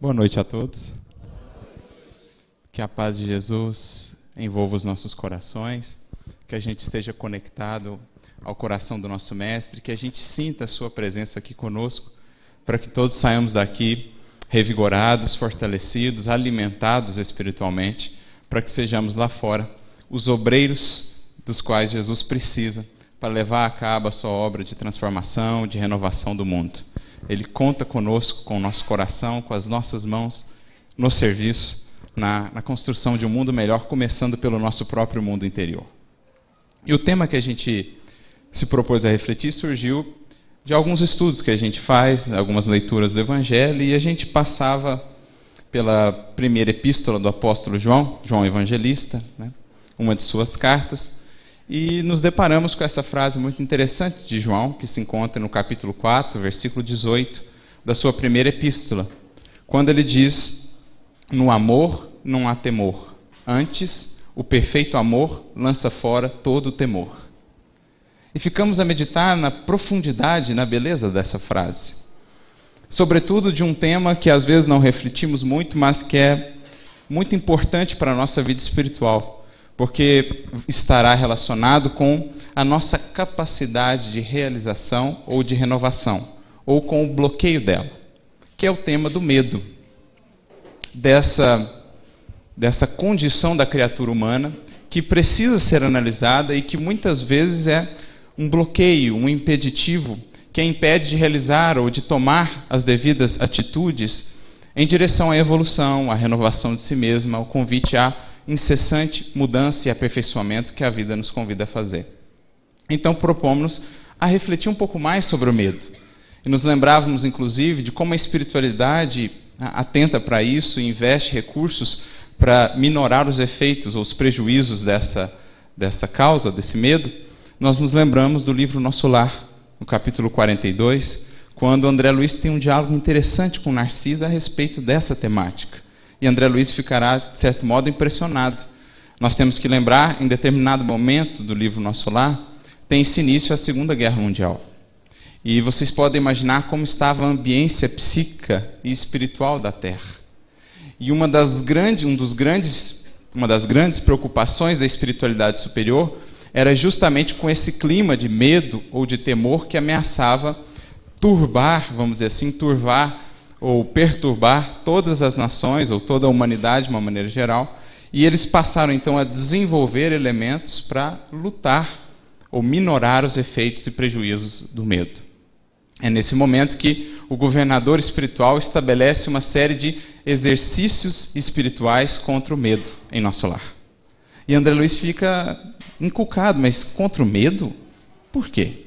Boa noite a todos. Que a paz de Jesus envolva os nossos corações, que a gente esteja conectado ao coração do nosso Mestre, que a gente sinta a Sua presença aqui conosco, para que todos saiamos daqui revigorados, fortalecidos, alimentados espiritualmente, para que sejamos lá fora os obreiros dos quais Jesus precisa para levar a cabo a Sua obra de transformação, de renovação do mundo. Ele conta conosco, com o nosso coração, com as nossas mãos, no serviço, na, na construção de um mundo melhor, começando pelo nosso próprio mundo interior. E o tema que a gente se propôs a refletir surgiu de alguns estudos que a gente faz, algumas leituras do Evangelho, e a gente passava pela primeira epístola do apóstolo João, João Evangelista, né, uma de suas cartas, e nos deparamos com essa frase muito interessante de João, que se encontra no capítulo 4, versículo 18 da sua primeira epístola, quando ele diz: No amor não há temor, antes o perfeito amor lança fora todo o temor. E ficamos a meditar na profundidade, na beleza dessa frase. Sobretudo de um tema que às vezes não refletimos muito, mas que é muito importante para a nossa vida espiritual porque estará relacionado com a nossa capacidade de realização ou de renovação, ou com o bloqueio dela, que é o tema do medo, dessa, dessa condição da criatura humana que precisa ser analisada e que muitas vezes é um bloqueio, um impeditivo que a impede de realizar ou de tomar as devidas atitudes em direção à evolução, à renovação de si mesma, ao convite a incessante mudança e aperfeiçoamento que a vida nos convida a fazer. Então propomos-nos a refletir um pouco mais sobre o medo. E nos lembrávamos, inclusive, de como a espiritualidade atenta para isso e investe recursos para minorar os efeitos ou os prejuízos dessa, dessa causa, desse medo. Nós nos lembramos do livro Nosso Lar, no capítulo 42, quando André Luiz tem um diálogo interessante com Narcisa a respeito dessa temática e André Luiz ficará, de certo modo, impressionado. Nós temos que lembrar, em determinado momento do livro Nosso Lar, tem-se início a Segunda Guerra Mundial. E vocês podem imaginar como estava a ambiência psíquica e espiritual da Terra. E uma das grandes, um dos grandes, uma das grandes preocupações da espiritualidade superior era justamente com esse clima de medo ou de temor que ameaçava turbar, vamos dizer assim, turvar ou perturbar todas as nações ou toda a humanidade de uma maneira geral, e eles passaram então a desenvolver elementos para lutar ou minorar os efeitos e prejuízos do medo. É nesse momento que o governador espiritual estabelece uma série de exercícios espirituais contra o medo em nosso lar. E André Luiz fica inculcado, mas contra o medo? Por quê?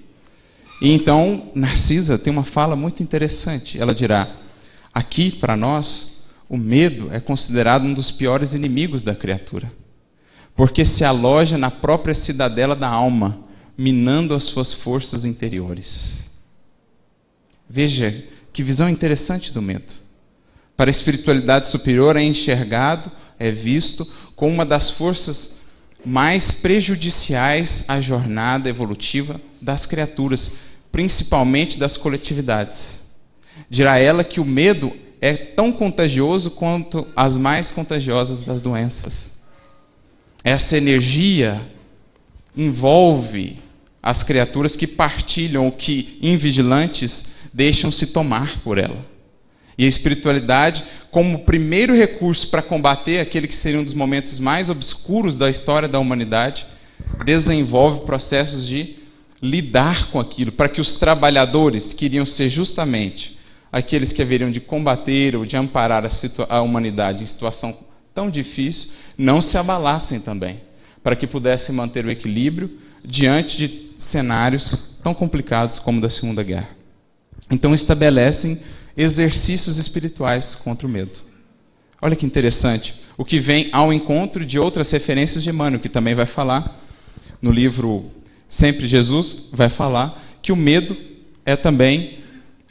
E então Narcisa tem uma fala muito interessante. Ela dirá: Aqui, para nós, o medo é considerado um dos piores inimigos da criatura, porque se aloja na própria cidadela da alma, minando as suas forças interiores. Veja que visão interessante do medo. Para a espiritualidade superior é enxergado, é visto como uma das forças mais prejudiciais à jornada evolutiva das criaturas, principalmente das coletividades. Dirá ela que o medo é tão contagioso quanto as mais contagiosas das doenças. Essa energia envolve as criaturas que partilham que, invigilantes, deixam-se tomar por ela. E a espiritualidade, como primeiro recurso para combater aquele que seria um dos momentos mais obscuros da história da humanidade, desenvolve processos de lidar com aquilo, para que os trabalhadores, que iriam ser justamente aqueles que haveriam de combater ou de amparar a, a humanidade em situação tão difícil, não se abalassem também, para que pudessem manter o equilíbrio diante de cenários tão complicados como o da Segunda Guerra. Então estabelecem exercícios espirituais contra o medo. Olha que interessante, o que vem ao encontro de outras referências de Emmanuel, que também vai falar no livro Sempre Jesus, vai falar que o medo é também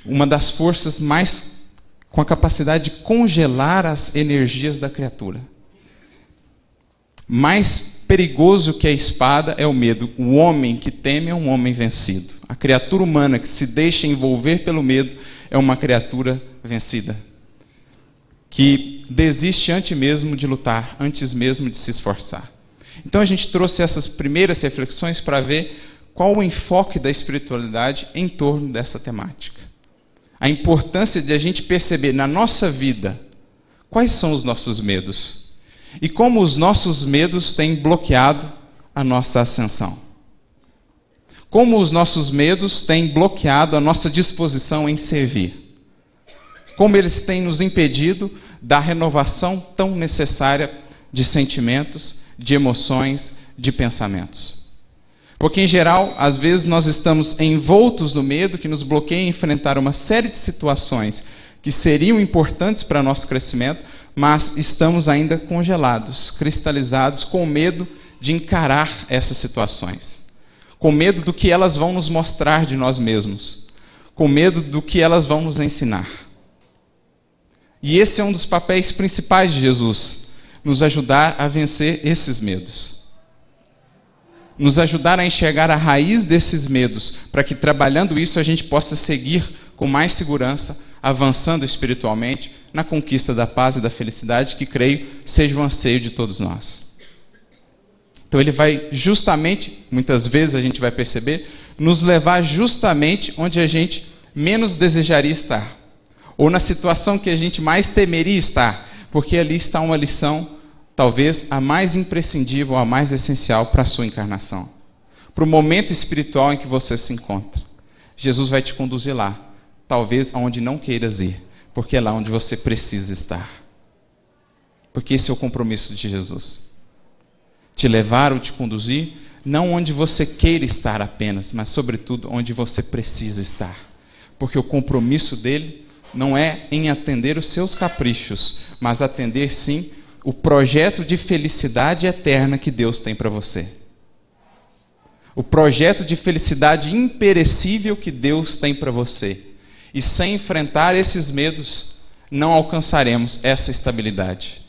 uma das forças mais com a capacidade de congelar as energias da criatura. Mais perigoso que a espada é o medo. O homem que teme é um homem vencido. A criatura humana que se deixa envolver pelo medo é uma criatura vencida. que desiste antes mesmo de lutar, antes mesmo de se esforçar. Então a gente trouxe essas primeiras reflexões para ver qual o enfoque da espiritualidade em torno dessa temática. A importância de a gente perceber na nossa vida quais são os nossos medos e como os nossos medos têm bloqueado a nossa ascensão. Como os nossos medos têm bloqueado a nossa disposição em servir. Como eles têm nos impedido da renovação tão necessária de sentimentos, de emoções, de pensamentos. Porque, em geral, às vezes nós estamos envoltos no medo que nos bloqueia em enfrentar uma série de situações que seriam importantes para nosso crescimento, mas estamos ainda congelados, cristalizados, com medo de encarar essas situações, com medo do que elas vão nos mostrar de nós mesmos, com medo do que elas vão nos ensinar. E esse é um dos papéis principais de Jesus, nos ajudar a vencer esses medos. Nos ajudar a enxergar a raiz desses medos, para que trabalhando isso a gente possa seguir com mais segurança, avançando espiritualmente na conquista da paz e da felicidade, que creio seja o anseio de todos nós. Então ele vai justamente, muitas vezes a gente vai perceber, nos levar justamente onde a gente menos desejaria estar, ou na situação que a gente mais temeria estar, porque ali está uma lição, talvez a mais imprescindível, a mais essencial para a sua encarnação, para o momento espiritual em que você se encontra. Jesus vai te conduzir lá, talvez aonde não queiras ir, porque é lá onde você precisa estar. Porque esse é o compromisso de Jesus te levar ou te conduzir, não onde você queira estar apenas, mas, sobretudo, onde você precisa estar. Porque o compromisso dele não é em atender os seus caprichos, mas atender, sim, o projeto de felicidade eterna que Deus tem para você. O projeto de felicidade imperecível que Deus tem para você. E sem enfrentar esses medos, não alcançaremos essa estabilidade.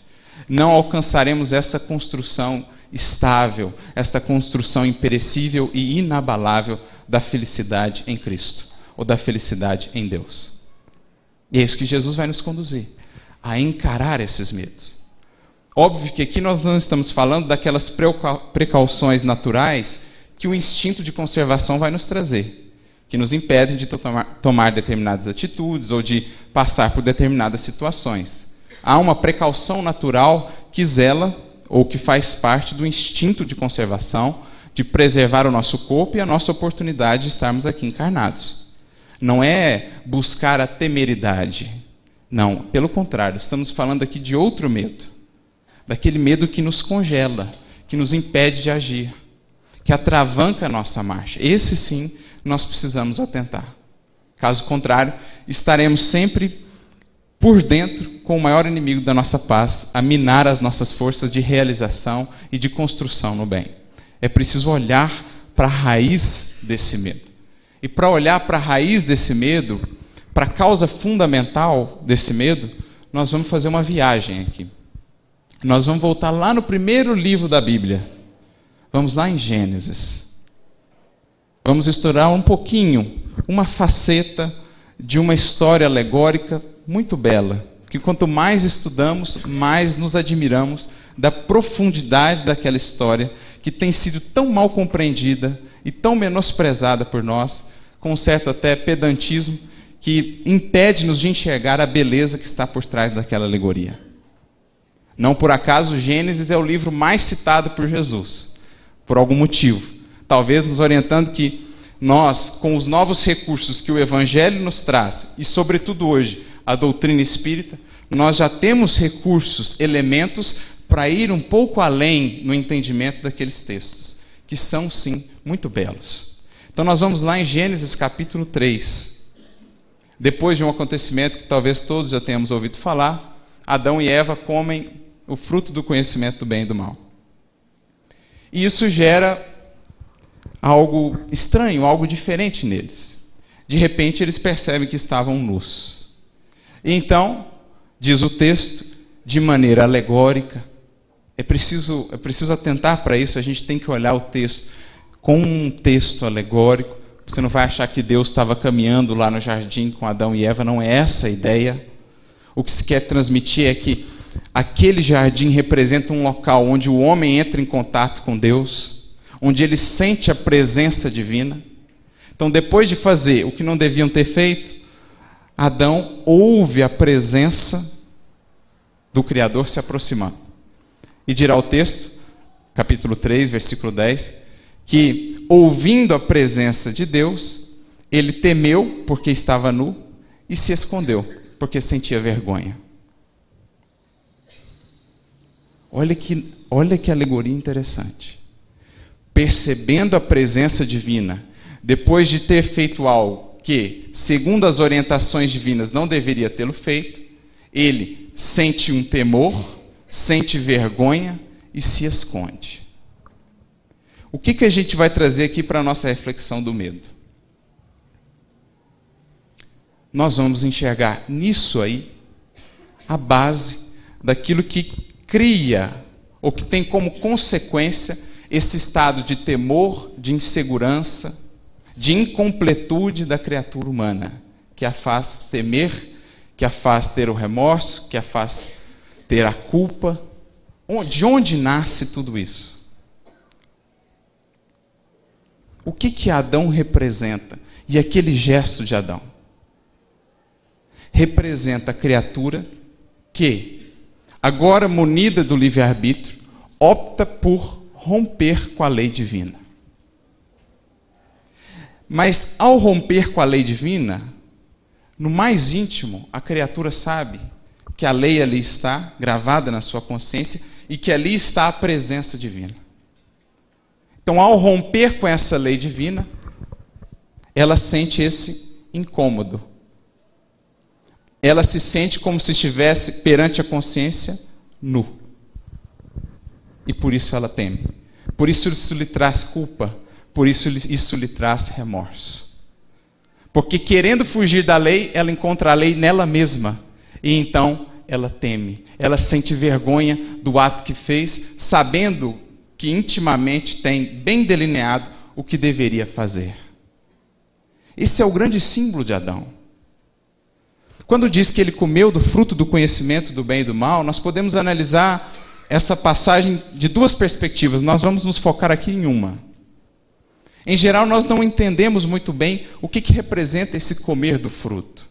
Não alcançaremos essa construção estável, esta construção imperecível e inabalável da felicidade em Cristo, ou da felicidade em Deus. E é isso que Jesus vai nos conduzir, a encarar esses medos. Óbvio que aqui nós não estamos falando daquelas precauções naturais que o instinto de conservação vai nos trazer, que nos impedem de tomar, determinadas atitudes ou de passar por determinadas situações. Há uma precaução natural que zela ou que faz parte do instinto de conservação, de preservar o nosso corpo e a nossa oportunidade de estarmos aqui encarnados. Não é buscar a temeridade. Não, pelo contrário, estamos falando aqui de outro medo. Daquele medo que nos congela, que nos impede de agir, que atravanca a nossa marcha. Esse sim nós precisamos atentar. Caso contrário, estaremos sempre por dentro com o maior inimigo da nossa paz, a minar as nossas forças de realização e de construção no bem. É preciso olhar para a raiz desse medo. E para olhar para a raiz desse medo, para a causa fundamental desse medo, nós vamos fazer uma viagem aqui. Nós vamos voltar lá no primeiro livro da Bíblia. Vamos lá em Gênesis. Vamos estudar um pouquinho, uma faceta de uma história alegórica muito bela, que quanto mais estudamos, mais nos admiramos da profundidade daquela história que tem sido tão mal compreendida e tão menosprezada por nós, com um certo até pedantismo que impede-nos de enxergar a beleza que está por trás daquela alegoria. Não por acaso, Gênesis é o livro mais citado por Jesus, por algum motivo. Talvez nos orientando que nós, com os novos recursos que o Evangelho nos traz, e sobretudo hoje, a doutrina espírita, nós já temos recursos, elementos para ir um pouco além no entendimento daqueles textos, que são sim muito belos. Então nós vamos lá em Gênesis capítulo 3. Depois de um acontecimento que talvez todos já tenhamos ouvido falar, Adão e Eva comem o fruto do conhecimento do bem e do mal. E isso gera algo estranho, algo diferente neles. De repente eles percebem que estavam nus. Então, diz o texto, de maneira alegórica, é preciso, é preciso atentar para isso, a gente tem que olhar o texto com um texto alegórico. Você não vai achar que Deus estava caminhando lá no jardim com Adão e Eva, não é essa a ideia. O que se quer transmitir é que aquele jardim representa um local onde o homem entra em contato com Deus, onde ele sente a presença divina. Então, depois de fazer o que não deviam ter feito, Adão ouve a presença do Criador se aproximando. E dirá o texto, capítulo 3, versículo 10, que ouvindo a presença de Deus, ele temeu porque estava nu e se escondeu porque sentia vergonha. Olha que, olha que alegoria interessante. Percebendo a presença divina, depois de ter feito algo que, segundo as orientações divinas, não deveria tê-lo feito, ele sente um temor, sente vergonha e se esconde. O que, que a gente vai trazer aqui para a nossa reflexão do medo? Nós vamos enxergar nisso aí a base daquilo que cria, ou que tem como consequência, esse estado de temor, de insegurança, de incompletude da criatura humana, que a faz temer, que a faz ter o remorso, que a faz ter a culpa. De onde nasce tudo isso? O que que Adão representa? E aquele gesto de Adão representa a criatura que, agora munida do livre-arbítrio, opta por romper com a lei divina. Mas ao romper com a lei divina, no mais íntimo, a criatura sabe que a lei ali está gravada na sua consciência e que ali está a presença divina. Então, ao romper com essa lei divina, ela sente esse incômodo. Ela se sente como se estivesse perante a consciência nu. E por isso ela teme. Por isso isso lhe traz culpa. Por isso isso lhe traz remorso. Porque querendo fugir da lei, ela encontra a lei nela mesma. E então ela teme. Ela sente vergonha do ato que fez, sabendo que intimamente tem bem delineado o que deveria fazer. Esse é o grande símbolo de Adão. Quando diz que ele comeu do fruto do conhecimento do bem e do mal, nós podemos analisar essa passagem de duas perspectivas. Nós vamos nos focar aqui em uma. Em geral, nós não entendemos muito bem o que, que representa esse comer do fruto.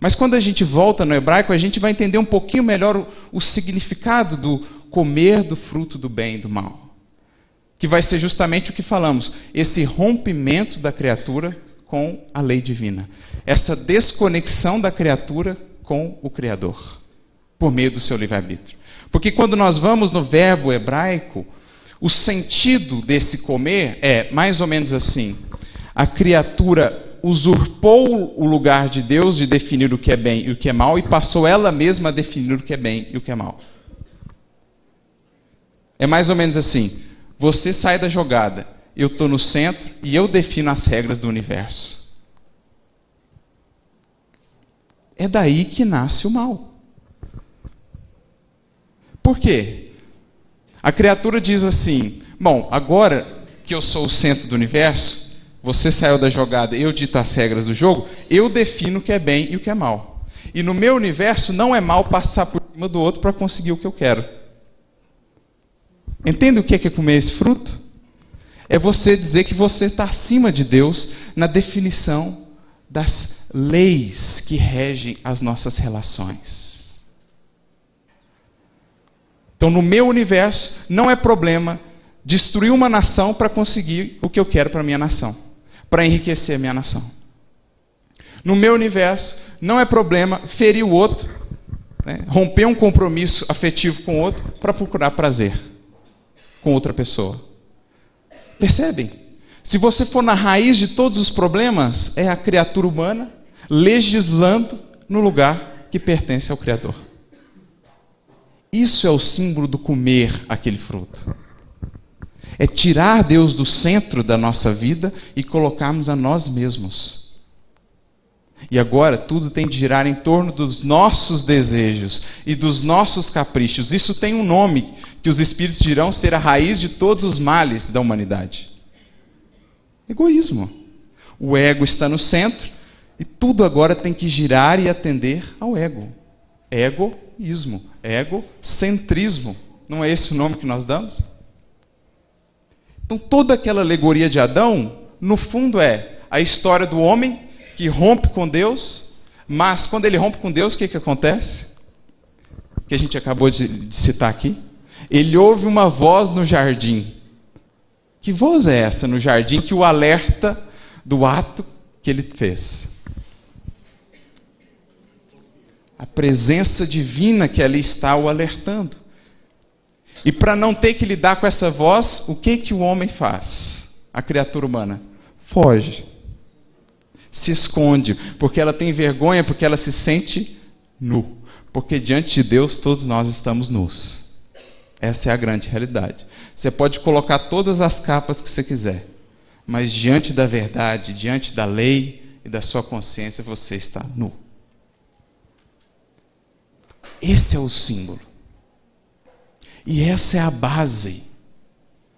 Mas quando a gente volta no hebraico, a gente vai entender um pouquinho melhor o, o significado do comer do fruto do bem e do mal que vai ser justamente o que falamos, esse rompimento da criatura com a lei divina, essa desconexão da criatura com o Criador, por meio do seu livre-arbítrio. Porque quando nós vamos no verbo hebraico, o sentido desse comer é mais ou menos assim: a criatura usurpou o lugar de Deus de definir o que é bem e o que é mal e passou ela mesma a definir o que é bem e o que é mal. É mais ou menos assim: você sai da jogada, eu estou no centro e eu defino as regras do universo. É daí que nasce o mal. Por quê? A criatura diz assim: bom, agora que eu sou o centro do universo, você saiu da jogada, eu dito as regras do jogo, eu defino o que é bem e o que é mal. E no meu universo não é mal passar por cima do outro para conseguir o que eu quero. Entende o que é comer esse fruto? É você dizer que você está acima de Deus na definição das leis que regem as nossas relações. Então, no meu universo, não é problema destruir uma nação para conseguir o que eu quero para a minha nação, para enriquecer a minha nação. No meu universo, não é problema ferir o outro, né, romper um compromisso afetivo com o outro para procurar prazer com outra pessoa. Percebem? Se você for na raiz de todos os problemas, é a criatura humana legislando no lugar que pertence ao Criador. Isso é o símbolo do comer aquele fruto. É tirar Deus do centro da nossa vida e colocarmos a nós mesmos. E agora tudo tem de girar em torno dos nossos desejos e dos nossos caprichos. Isso tem um nome que os espíritos dirão ser a raiz de todos os males da humanidade. Egoísmo. O ego está no centro e tudo agora tem que girar e atender ao ego. Egoísmo, egocentrismo. Não é esse o nome que nós damos? Então, toda aquela alegoria de Adão, no fundo, é a história do homem que rompe com Deus, mas quando ele rompe com Deus, o que, que acontece? Que a gente acabou de, de citar aqui. Ele ouve uma voz no jardim. Que voz é essa no jardim que o alerta do ato que ele fez? A presença divina que ali está o alertando. E para não ter que lidar com essa voz, o que que o homem faz? A criatura humana foge. Se esconde, porque ela tem vergonha, porque ela se sente nu. Porque diante de Deus todos nós estamos nus. Essa é a grande realidade. Você pode colocar todas as capas que você quiser, mas diante da verdade, diante da lei e da sua consciência, você está nu. Esse é o símbolo. E essa é a base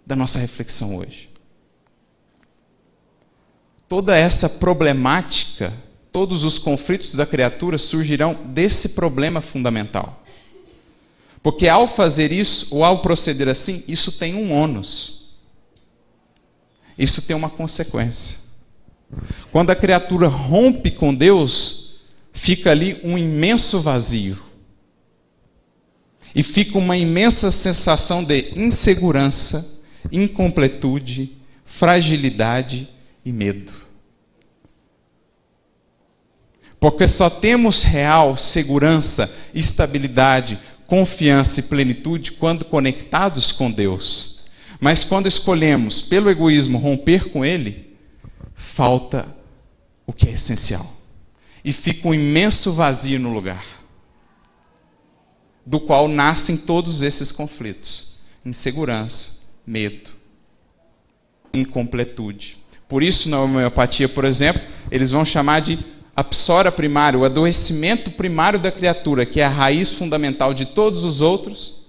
da nossa reflexão hoje. Toda essa problemática, todos os conflitos da criatura surgirão desse problema fundamental. Porque ao fazer isso, ou ao proceder assim, isso tem um ônus. Isso tem uma consequência. Quando a criatura rompe com Deus, fica ali um imenso vazio e fica uma imensa sensação de insegurança, incompletude, fragilidade e medo. Porque só temos real segurança, estabilidade, confiança e plenitude quando conectados com Deus. Mas quando escolhemos, pelo egoísmo, romper com Ele, falta o que é essencial. E fica um imenso vazio no lugar do qual nascem todos esses conflitos: insegurança, medo, incompletude. Por isso, na homeopatia, por exemplo, eles vão chamar de a psora primária, o adoecimento primário da criatura, que é a raiz fundamental de todos os outros,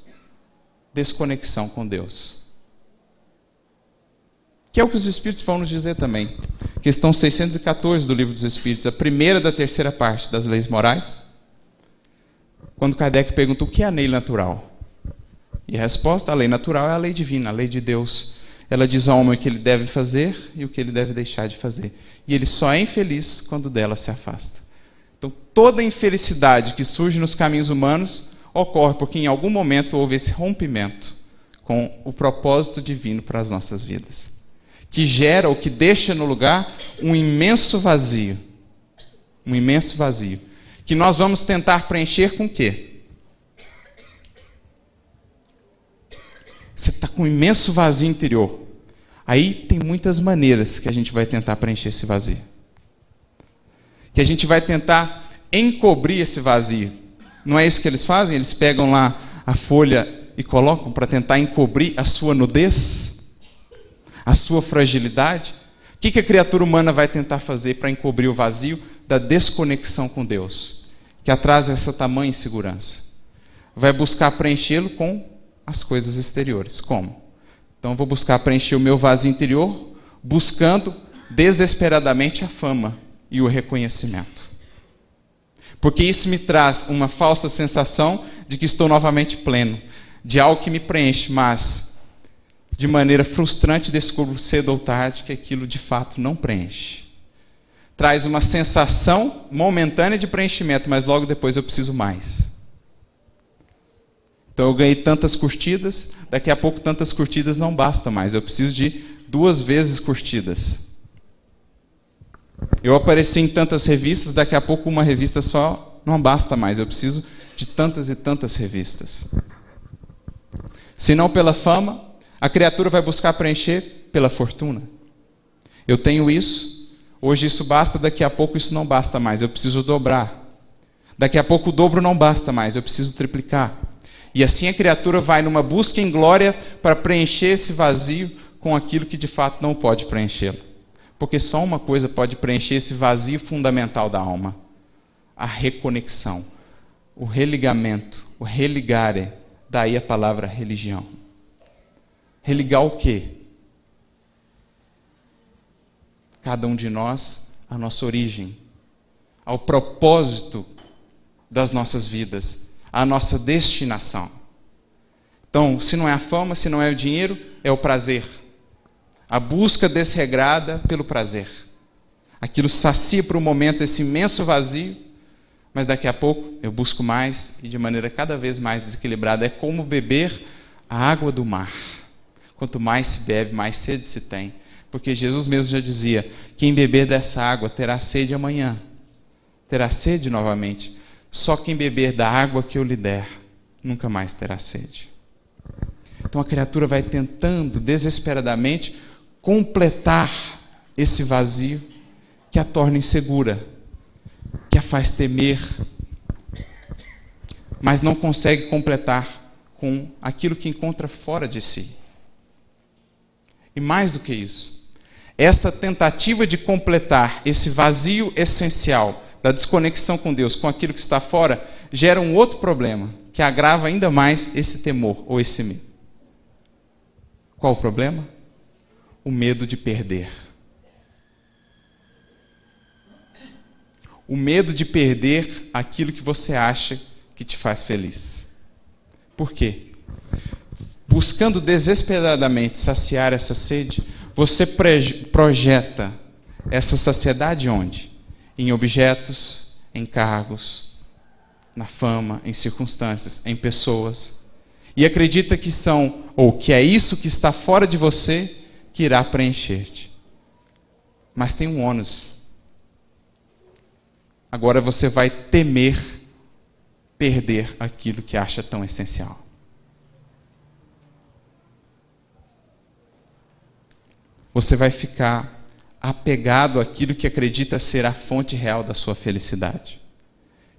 desconexão com Deus. Que é o que os Espíritos vão nos dizer também. Questão 614 do Livro dos Espíritos, a primeira da terceira parte das leis morais quando Kardec pergunta o que é a lei natural. E a resposta, a lei natural é a lei divina, a lei de Deus. Ela diz ao homem o que ele deve fazer e o que ele deve deixar de fazer. E ele só é infeliz quando dela se afasta. Então, toda infelicidade que surge nos caminhos humanos ocorre porque em algum momento houve esse rompimento com o propósito divino para as nossas vidas, que gera ou que deixa no lugar um imenso vazio. Um imenso vazio que nós vamos tentar preencher com o quê? Você está com um imenso vazio interior. Aí tem muitas maneiras que a gente vai tentar preencher esse vazio. Que a gente vai tentar encobrir esse vazio. Não é isso que eles fazem? Eles pegam lá a folha e colocam para tentar encobrir a sua nudez, a sua fragilidade. O que, que a criatura humana vai tentar fazer para encobrir o vazio da desconexão com Deus? que atrasa essa tamanha insegurança. Vai buscar preenchê-lo com as coisas exteriores. Como? Então vou buscar preencher o meu vazio interior buscando desesperadamente a fama e o reconhecimento. Porque isso me traz uma falsa sensação de que estou novamente pleno, de algo que me preenche, mas de maneira frustrante descubro cedo ou tarde que aquilo de fato não preenche traz uma sensação momentânea de preenchimento, mas logo depois eu preciso mais. Então eu ganhei tantas curtidas, daqui a pouco tantas curtidas não basta mais, eu preciso de duas vezes curtidas. Eu apareci em tantas revistas, daqui a pouco uma revista só não basta mais, eu preciso de tantas e tantas revistas. Se não pela fama, a criatura vai buscar preencher pela fortuna. Eu tenho isso, Hoje isso basta, daqui a pouco isso não basta mais, eu preciso dobrar. Daqui a pouco o dobro não basta mais, eu preciso triplicar. E assim a criatura vai numa busca em glória para preencher esse vazio com aquilo que de fato não pode preenchê-lo. Porque só uma coisa pode preencher esse vazio fundamental da alma: a reconexão, o religamento, o religare. Daí a palavra religião. Religar o quê? cada um de nós a nossa origem, ao propósito das nossas vidas, a nossa destinação. Então, se não é a fama, se não é o dinheiro, é o prazer. A busca desregrada pelo prazer. Aquilo sacia por um momento esse imenso vazio, mas daqui a pouco eu busco mais e de maneira cada vez mais desequilibrada. É como beber a água do mar. Quanto mais se bebe, mais sede se tem. Porque Jesus mesmo já dizia: quem beber dessa água terá sede amanhã, terá sede novamente. Só quem beber da água que eu lhe der, nunca mais terá sede. Então a criatura vai tentando desesperadamente completar esse vazio que a torna insegura, que a faz temer, mas não consegue completar com aquilo que encontra fora de si. E mais do que isso, essa tentativa de completar esse vazio essencial da desconexão com Deus com aquilo que está fora gera um outro problema, que agrava ainda mais esse temor ou esse medo. Qual o problema? O medo de perder. O medo de perder aquilo que você acha que te faz feliz. Por quê? Buscando desesperadamente saciar essa sede, você projeta essa saciedade onde? Em objetos, em cargos, na fama, em circunstâncias, em pessoas. E acredita que são, ou que é isso que está fora de você que irá preencher-te. Mas tem um ônus agora você vai temer perder aquilo que acha tão essencial. Você vai ficar apegado àquilo que acredita ser a fonte real da sua felicidade.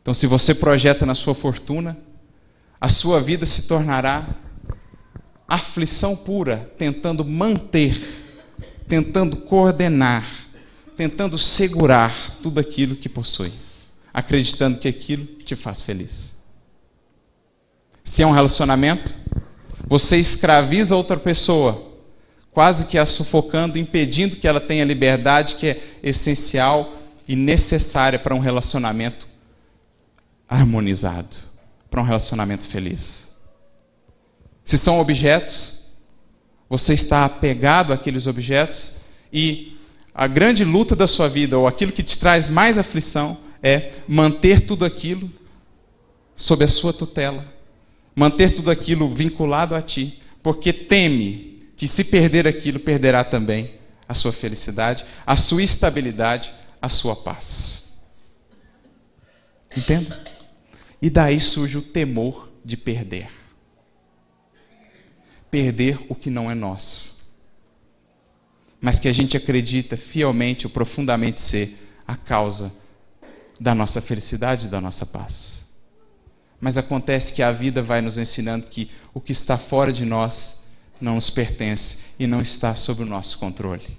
Então, se você projeta na sua fortuna, a sua vida se tornará aflição pura, tentando manter, tentando coordenar tentando segurar tudo aquilo que possui, acreditando que aquilo te faz feliz. Se é um relacionamento, você escraviza outra pessoa, quase que a sufocando, impedindo que ela tenha liberdade que é essencial e necessária para um relacionamento harmonizado, para um relacionamento feliz. Se são objetos, você está apegado àqueles objetos e a grande luta da sua vida, ou aquilo que te traz mais aflição, é manter tudo aquilo sob a sua tutela, manter tudo aquilo vinculado a ti, porque teme que se perder aquilo, perderá também a sua felicidade, a sua estabilidade, a sua paz. Entende? E daí surge o temor de perder. Perder o que não é nosso mas que a gente acredita fielmente ou profundamente ser a causa da nossa felicidade e da nossa paz. Mas acontece que a vida vai nos ensinando que o que está fora de nós não nos pertence e não está sob o nosso controle.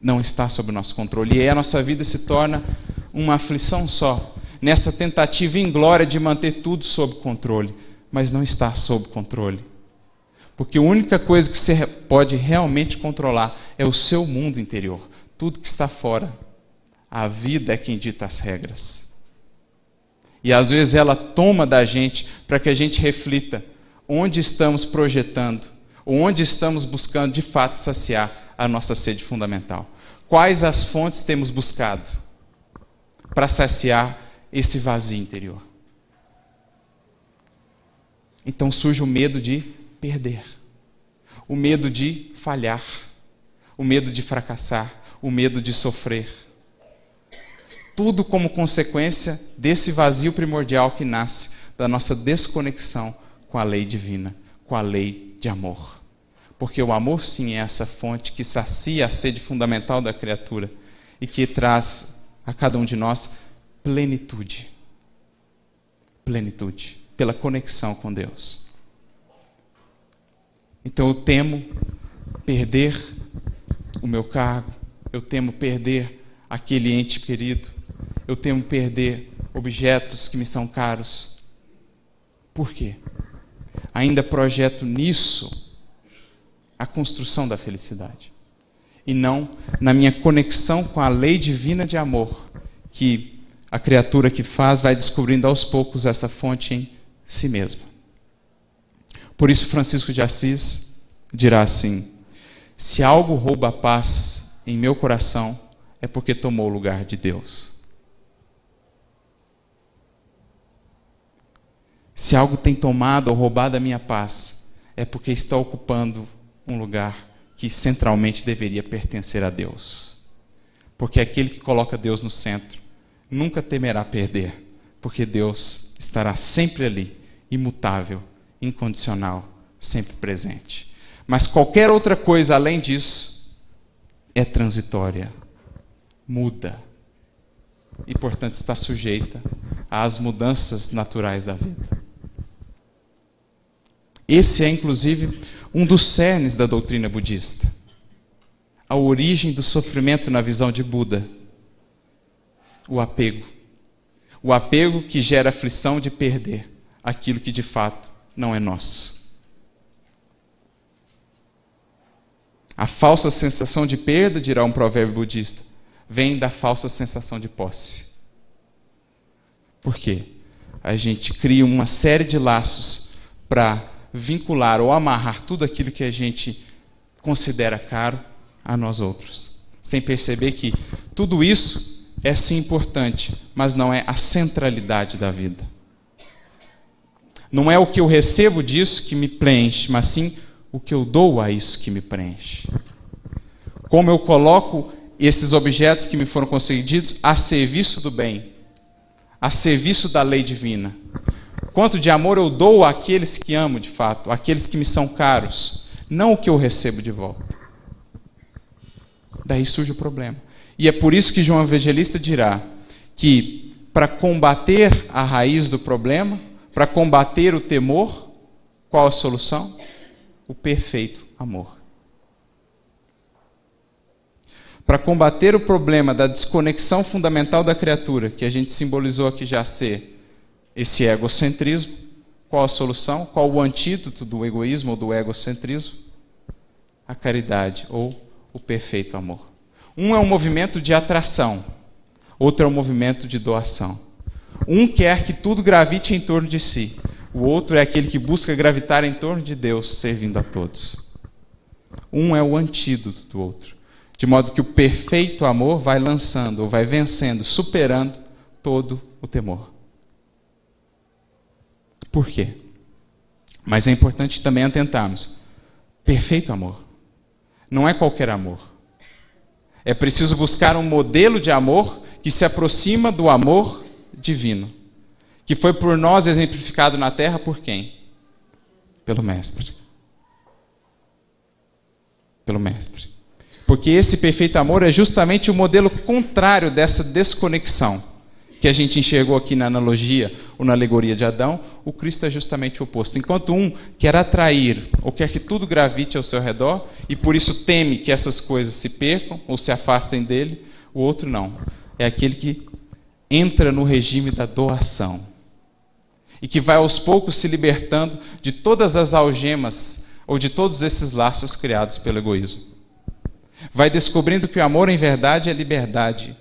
Não está sob o nosso controle. E aí a nossa vida se torna uma aflição só, nessa tentativa inglória de manter tudo sob controle, mas não está sob controle. Porque a única coisa que você pode realmente controlar é o seu mundo interior. Tudo que está fora. A vida é quem dita as regras. E às vezes ela toma da gente para que a gente reflita onde estamos projetando, onde estamos buscando de fato saciar a nossa sede fundamental. Quais as fontes temos buscado para saciar esse vazio interior? Então surge o medo de perder, o medo de falhar, o medo de fracassar, o medo de sofrer. Tudo como consequência desse vazio primordial que nasce da nossa desconexão com a lei divina, com a lei de amor. Porque o amor, sim, é essa fonte que sacia a sede fundamental da criatura e que traz a cada um de nós plenitude. Plenitude, pela conexão com Deus. Então eu temo perder o meu cargo, eu temo perder aquele ente querido, eu temo perder objetos que me são caros. Por quê? Ainda projeto nisso a construção da felicidade e não na minha conexão com a lei divina de amor que a criatura que faz vai descobrindo aos poucos essa fonte em si mesma. Por isso, Francisco de Assis dirá assim: Se algo rouba a paz em meu coração, é porque tomou o lugar de Deus. Se algo tem tomado ou roubado a minha paz, é porque está ocupando um lugar que centralmente deveria pertencer a Deus. Porque aquele que coloca Deus no centro nunca temerá perder, porque Deus estará sempre ali, imutável, incondicional, sempre presente. Mas qualquer outra coisa além disso é transitória, muda e, portanto, está sujeita às mudanças naturais da vida. Esse é, inclusive, um dos cernes da doutrina budista. A origem do sofrimento na visão de Buda. O apego. O apego que gera aflição de perder aquilo que de fato não é nosso. A falsa sensação de perda, dirá um provérbio budista, vem da falsa sensação de posse. Por quê? A gente cria uma série de laços para vincular ou amarrar tudo aquilo que a gente considera caro a nós outros, sem perceber que tudo isso é sim importante, mas não é a centralidade da vida. Não é o que eu recebo disso que me preenche, mas sim o que eu dou a isso que me preenche. Como eu coloco esses objetos que me foram concedidos a serviço do bem, a serviço da lei divina. Quanto de amor eu dou àqueles que amo de fato, àqueles que me são caros, não o que eu recebo de volta. Daí surge o problema. E é por isso que João Evangelista dirá que para combater a raiz do problema, para combater o temor, qual a solução? O perfeito amor. Para combater o problema da desconexão fundamental da criatura, que a gente simbolizou aqui já ser esse egocentrismo. Qual a solução? Qual o antídoto do egoísmo ou do egocentrismo? A caridade ou o perfeito amor. Um é um movimento de atração, outro é um movimento de doação. Um quer que tudo gravite em torno de si, o outro é aquele que busca gravitar em torno de Deus, servindo a todos. Um é o antídoto do outro, de modo que o perfeito amor vai lançando, vai vencendo, superando todo o temor. Por quê? Mas é importante também atentarmos. Perfeito amor. Não é qualquer amor. É preciso buscar um modelo de amor que se aproxima do amor divino, que foi por nós exemplificado na terra por quem? Pelo Mestre. Pelo Mestre. Porque esse perfeito amor é justamente o modelo contrário dessa desconexão que a gente enxergou aqui na analogia ou na alegoria de Adão, o Cristo é justamente o oposto. Enquanto um quer atrair ou quer que tudo gravite ao seu redor e por isso teme que essas coisas se percam ou se afastem dele, o outro não. É aquele que entra no regime da doação e que vai aos poucos se libertando de todas as algemas ou de todos esses laços criados pelo egoísmo. Vai descobrindo que o amor em verdade é liberdade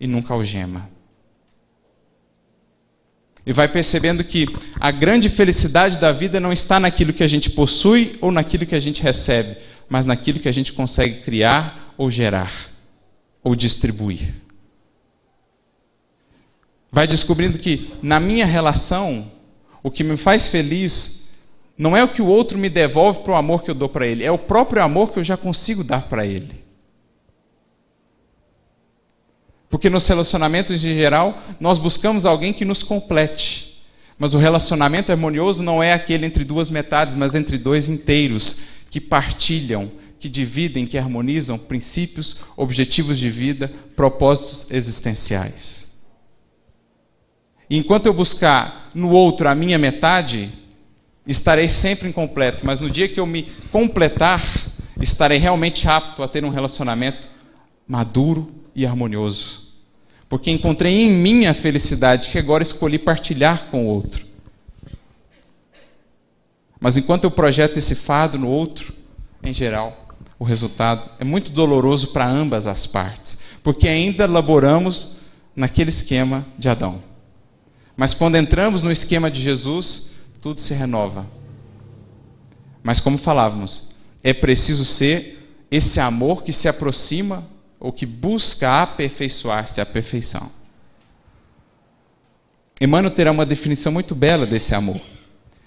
e nunca algema e vai percebendo que a grande felicidade da vida não está naquilo que a gente possui ou naquilo que a gente recebe, mas naquilo que a gente consegue criar ou gerar ou distribuir. Vai descobrindo que na minha relação, o que me faz feliz não é o que o outro me devolve para o amor que eu dou para ele, é o próprio amor que eu já consigo dar para ele. Porque nos relacionamentos em geral, nós buscamos alguém que nos complete. Mas o relacionamento harmonioso não é aquele entre duas metades, mas entre dois inteiros que partilham, que dividem, que harmonizam princípios, objetivos de vida, propósitos existenciais. E enquanto eu buscar no outro a minha metade, estarei sempre incompleto, mas no dia que eu me completar, estarei realmente apto a ter um relacionamento maduro e harmonioso porque encontrei em mim a felicidade que agora escolhi partilhar com o outro. Mas enquanto eu projeto esse fado no outro, em geral, o resultado é muito doloroso para ambas as partes, porque ainda laboramos naquele esquema de Adão. Mas quando entramos no esquema de Jesus, tudo se renova. Mas como falávamos, é preciso ser esse amor que se aproxima ou que busca aperfeiçoar-se à perfeição. Emmanuel terá uma definição muito bela desse amor.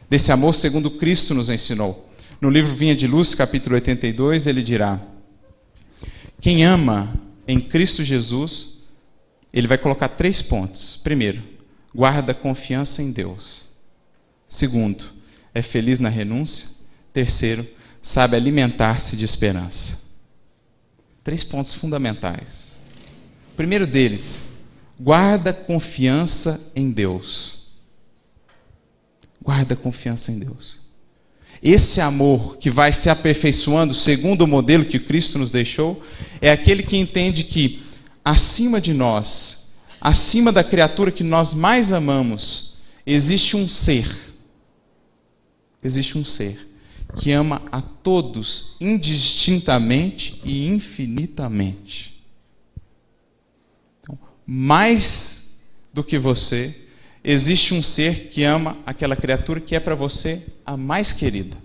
Desse amor segundo Cristo nos ensinou. No livro Vinha de Luz, capítulo 82, ele dirá: Quem ama em Cristo Jesus, ele vai colocar três pontos. Primeiro, guarda confiança em Deus. Segundo, é feliz na renúncia. Terceiro, sabe alimentar-se de esperança. Três pontos fundamentais. O primeiro deles, guarda confiança em Deus. Guarda confiança em Deus. Esse amor que vai se aperfeiçoando segundo o modelo que Cristo nos deixou, é aquele que entende que acima de nós, acima da criatura que nós mais amamos, existe um ser. Existe um ser que ama a todos indistintamente e infinitamente. Então, mais do que você, existe um ser que ama aquela criatura que é para você a mais querida.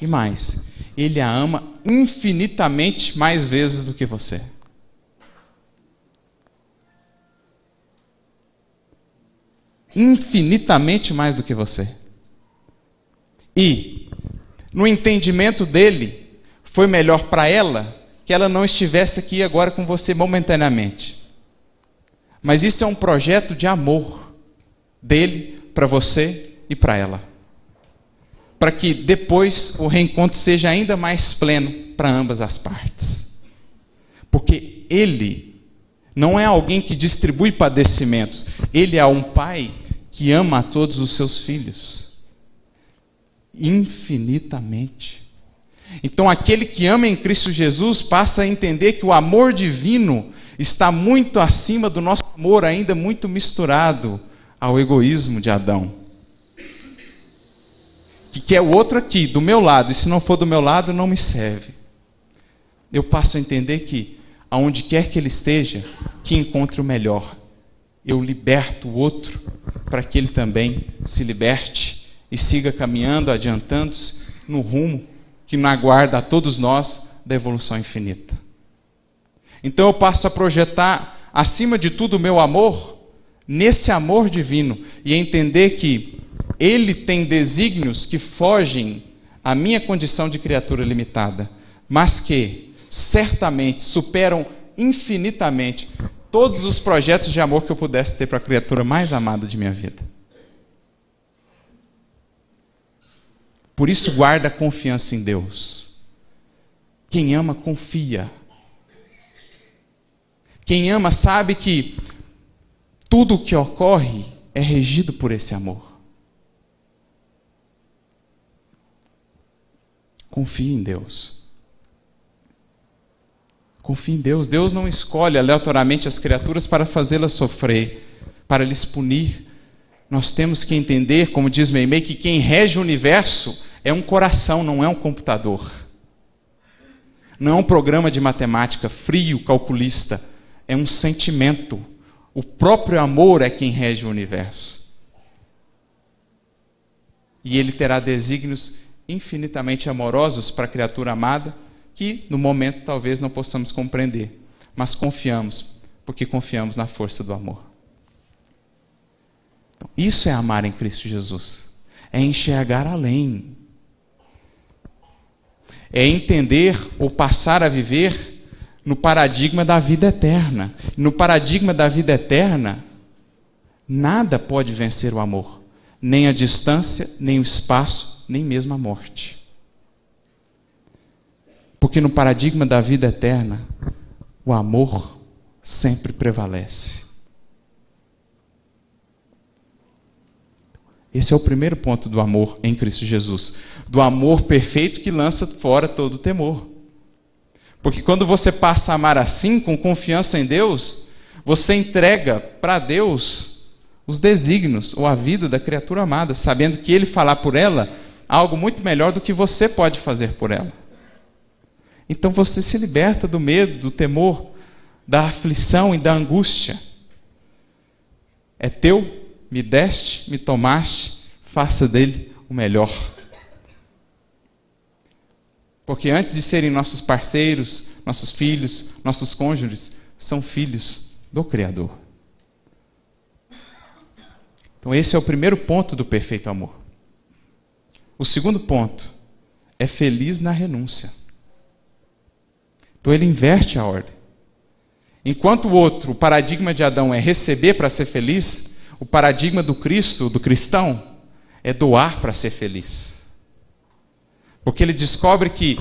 E mais, ele a ama infinitamente mais vezes do que você. Infinitamente mais do que você. E, no entendimento dele, foi melhor para ela que ela não estivesse aqui agora com você momentaneamente. Mas isso é um projeto de amor dele para você e para ela. Para que depois o reencontro seja ainda mais pleno para ambas as partes. Porque ele não é alguém que distribui padecimentos, ele é um pai que ama a todos os seus filhos infinitamente. Então, aquele que ama em Cristo Jesus passa a entender que o amor divino está muito acima do nosso amor, ainda muito misturado ao egoísmo de Adão. Que quer o outro aqui, do meu lado, e se não for do meu lado, não me serve. Eu passo a entender que, aonde quer que ele esteja, que encontre o melhor. Eu liberto o outro para que ele também se liberte e siga caminhando, adiantando-se no rumo que não aguarda a todos nós da evolução infinita. Então eu passo a projetar, acima de tudo, o meu amor nesse amor divino e entender que ele tem desígnios que fogem à minha condição de criatura limitada, mas que certamente superam infinitamente todos os projetos de amor que eu pudesse ter para a criatura mais amada de minha vida. Por isso, guarda confiança em Deus. Quem ama, confia. Quem ama sabe que tudo o que ocorre é regido por esse amor. Confie em Deus. Confie em Deus. Deus não escolhe aleatoriamente as criaturas para fazê-las sofrer, para lhes punir, nós temos que entender, como diz Meimei, que quem rege o universo é um coração, não é um computador. Não é um programa de matemática frio, calculista. É um sentimento. O próprio amor é quem rege o universo. E ele terá desígnios infinitamente amorosos para a criatura amada, que no momento talvez não possamos compreender. Mas confiamos, porque confiamos na força do amor. Isso é amar em Cristo Jesus. É enxergar além. É entender ou passar a viver no paradigma da vida eterna. No paradigma da vida eterna, nada pode vencer o amor, nem a distância, nem o espaço, nem mesmo a morte. Porque no paradigma da vida eterna, o amor sempre prevalece. Esse é o primeiro ponto do amor em Cristo Jesus. Do amor perfeito que lança fora todo temor. Porque quando você passa a amar assim, com confiança em Deus, você entrega para Deus os desígnios ou a vida da criatura amada, sabendo que Ele falar por ela algo muito melhor do que você pode fazer por ela. Então você se liberta do medo, do temor, da aflição e da angústia. É teu, me deste, me tomaste, faça dele o melhor. Porque antes de serem nossos parceiros, nossos filhos, nossos cônjuges, são filhos do Criador. Então, esse é o primeiro ponto do perfeito amor. O segundo ponto é feliz na renúncia. Então, ele inverte a ordem. Enquanto o outro, o paradigma de Adão é receber para ser feliz, o paradigma do Cristo, do cristão, é doar para ser feliz. Porque ele descobre que,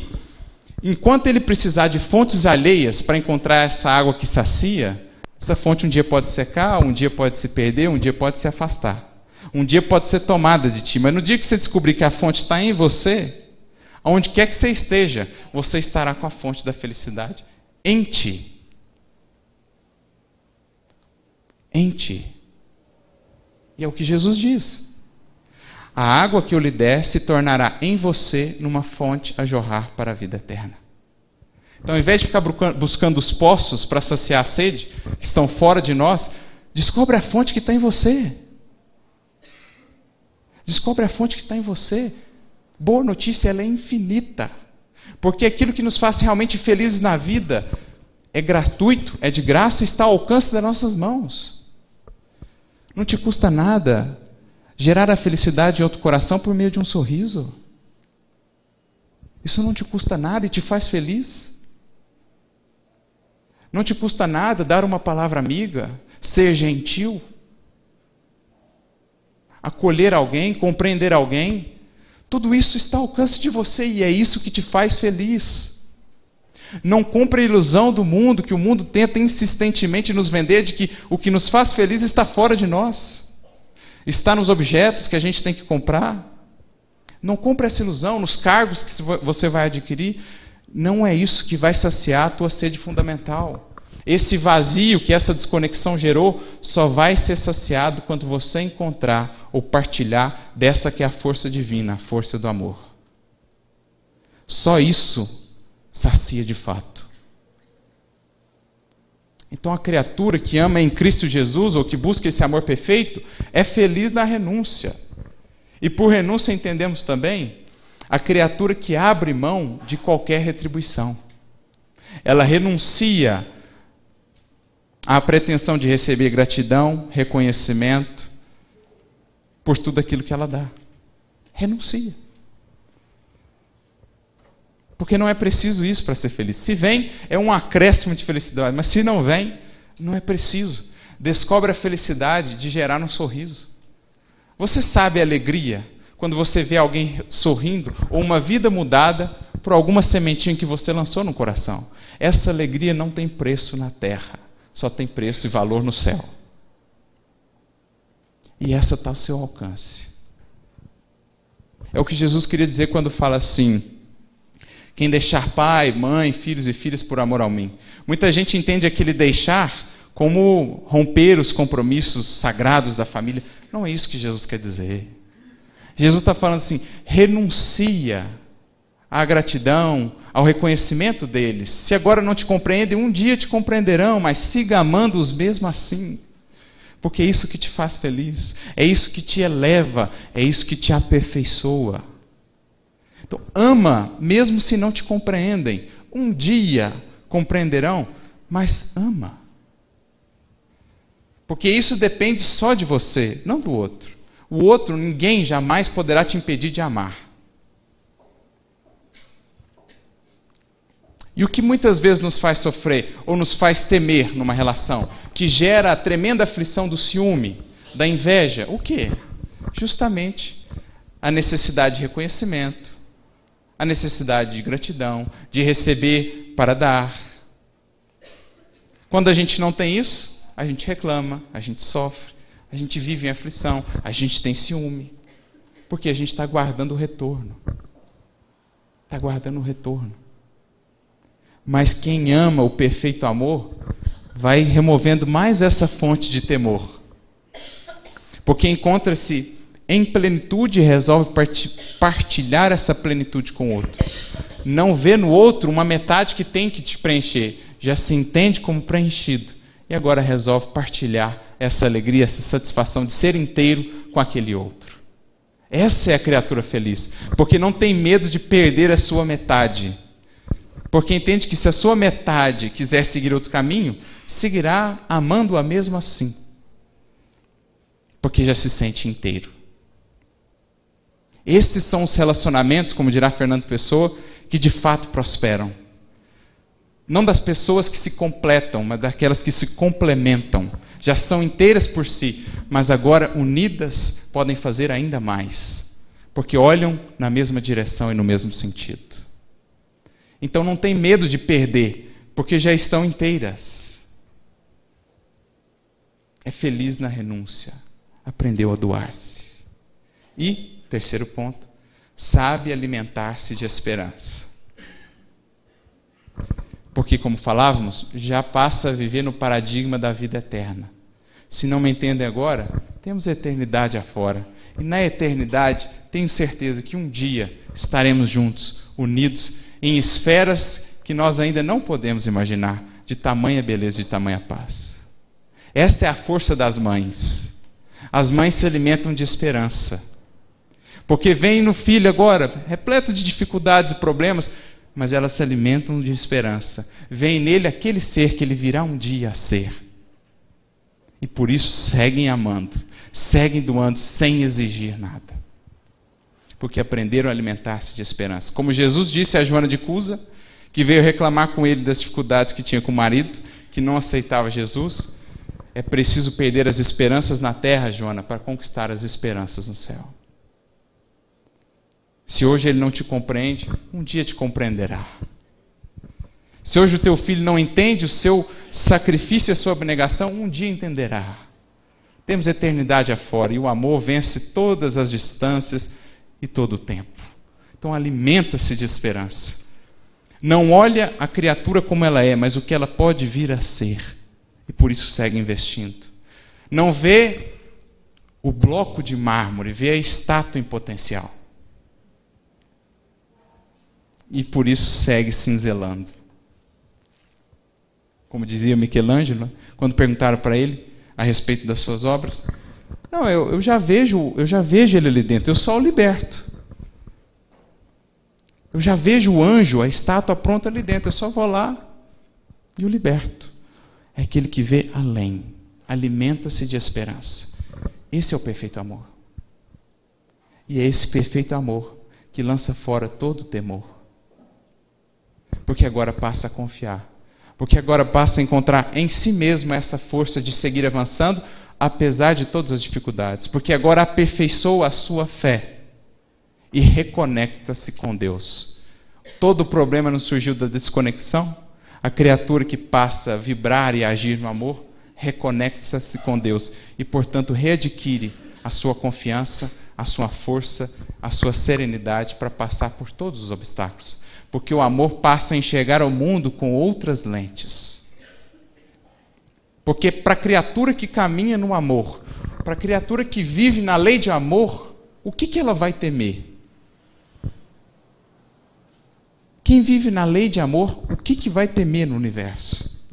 enquanto ele precisar de fontes alheias para encontrar essa água que sacia, essa fonte um dia pode secar, um dia pode se perder, um dia pode se afastar. Um dia pode ser tomada de ti, mas no dia que você descobrir que a fonte está em você, aonde quer que você esteja, você estará com a fonte da felicidade em ti. Em ti. E é o que Jesus diz. A água que eu lhe der se tornará em você numa fonte a jorrar para a vida eterna. Então, ao invés de ficar buscando os poços para saciar a sede, que estão fora de nós, descobre a fonte que está em você. Descobre a fonte que está em você. Boa notícia, ela é infinita. Porque aquilo que nos faz realmente felizes na vida é gratuito, é de graça, está ao alcance das nossas mãos. Não te custa nada Gerar a felicidade em outro coração por meio de um sorriso. Isso não te custa nada e te faz feliz. Não te custa nada dar uma palavra amiga, ser gentil, acolher alguém, compreender alguém. Tudo isso está ao alcance de você e é isso que te faz feliz. Não compre a ilusão do mundo que o mundo tenta insistentemente nos vender de que o que nos faz feliz está fora de nós. Está nos objetos que a gente tem que comprar? Não compre essa ilusão, nos cargos que você vai adquirir. Não é isso que vai saciar a tua sede fundamental. Esse vazio que essa desconexão gerou só vai ser saciado quando você encontrar ou partilhar dessa que é a força divina, a força do amor. Só isso sacia de fato. Então a criatura que ama em Cristo Jesus, ou que busca esse amor perfeito, é feliz na renúncia. E por renúncia entendemos também a criatura que abre mão de qualquer retribuição. Ela renuncia à pretensão de receber gratidão, reconhecimento por tudo aquilo que ela dá. Renuncia. Porque não é preciso isso para ser feliz. Se vem, é um acréscimo de felicidade, mas se não vem, não é preciso. Descobre a felicidade de gerar um sorriso. Você sabe a alegria quando você vê alguém sorrindo ou uma vida mudada por alguma sementinha que você lançou no coração. Essa alegria não tem preço na terra, só tem preço e valor no céu. E essa está ao seu alcance. É o que Jesus queria dizer quando fala assim: quem deixar pai, mãe, filhos e filhas por amor a mim. Muita gente entende aquele deixar como romper os compromissos sagrados da família. Não é isso que Jesus quer dizer. Jesus está falando assim: renuncia à gratidão, ao reconhecimento deles. Se agora não te compreendem, um dia te compreenderão, mas siga amando-os mesmo assim. Porque é isso que te faz feliz, é isso que te eleva, é isso que te aperfeiçoa. Então, ama, mesmo se não te compreendem. Um dia compreenderão, mas ama. Porque isso depende só de você, não do outro. O outro, ninguém jamais poderá te impedir de amar. E o que muitas vezes nos faz sofrer ou nos faz temer numa relação, que gera a tremenda aflição do ciúme, da inveja, o que? Justamente a necessidade de reconhecimento, a necessidade de gratidão, de receber para dar. Quando a gente não tem isso, a gente reclama, a gente sofre, a gente vive em aflição, a gente tem ciúme, porque a gente está guardando o retorno. Está guardando o retorno. Mas quem ama o perfeito amor vai removendo mais essa fonte de temor. Porque encontra-se em plenitude resolve partilhar essa plenitude com o outro. Não vê no outro uma metade que tem que te preencher, já se entende como preenchido e agora resolve partilhar essa alegria, essa satisfação de ser inteiro com aquele outro. Essa é a criatura feliz, porque não tem medo de perder a sua metade. Porque entende que se a sua metade quiser seguir outro caminho, seguirá amando-a mesmo assim. Porque já se sente inteiro. Estes são os relacionamentos, como dirá Fernando Pessoa, que de fato prosperam. Não das pessoas que se completam, mas daquelas que se complementam. Já são inteiras por si, mas agora unidas podem fazer ainda mais, porque olham na mesma direção e no mesmo sentido. Então não tem medo de perder, porque já estão inteiras. É feliz na renúncia, aprendeu a doar-se. E, terceiro ponto, sabe alimentar-se de esperança. Porque, como falávamos, já passa a viver no paradigma da vida eterna. Se não me entendem agora, temos eternidade afora. E na eternidade, tenho certeza que um dia estaremos juntos, unidos, em esferas que nós ainda não podemos imaginar, de tamanha beleza, de tamanha paz. Essa é a força das mães. As mães se alimentam de esperança. Porque vem no filho agora, repleto de dificuldades e problemas, mas elas se alimentam de esperança. Vem nele aquele ser que ele virá um dia a ser. E por isso seguem amando, seguem doando sem exigir nada. Porque aprenderam a alimentar-se de esperança. Como Jesus disse a Joana de Cusa, que veio reclamar com ele das dificuldades que tinha com o marido, que não aceitava Jesus, é preciso perder as esperanças na terra, Joana, para conquistar as esperanças no céu. Se hoje ele não te compreende, um dia te compreenderá. Se hoje o teu filho não entende o seu sacrifício e a sua abnegação, um dia entenderá. Temos eternidade afora e o amor vence todas as distâncias e todo o tempo. Então alimenta-se de esperança. Não olha a criatura como ela é, mas o que ela pode vir a ser. E por isso segue investindo. Não vê o bloco de mármore, vê a estátua em potencial e por isso segue cinzelando. Como dizia Michelangelo, quando perguntaram para ele a respeito das suas obras, não, eu, eu já vejo, eu já vejo ele ali dentro, eu só o liberto. Eu já vejo o anjo, a estátua pronta ali dentro, eu só vou lá e o liberto. É aquele que vê além, alimenta-se de esperança. Esse é o perfeito amor. E é esse perfeito amor que lança fora todo temor porque agora passa a confiar. Porque agora passa a encontrar em si mesmo essa força de seguir avançando, apesar de todas as dificuldades. Porque agora aperfeiçoa a sua fé e reconecta-se com Deus. Todo o problema não surgiu da desconexão? A criatura que passa a vibrar e agir no amor reconecta-se com Deus e, portanto, readquire a sua confiança, a sua força, a sua serenidade para passar por todos os obstáculos porque o amor passa a enxergar o mundo com outras lentes. Porque para a criatura que caminha no amor, para a criatura que vive na lei de amor, o que, que ela vai temer? Quem vive na lei de amor, o que, que vai temer no universo?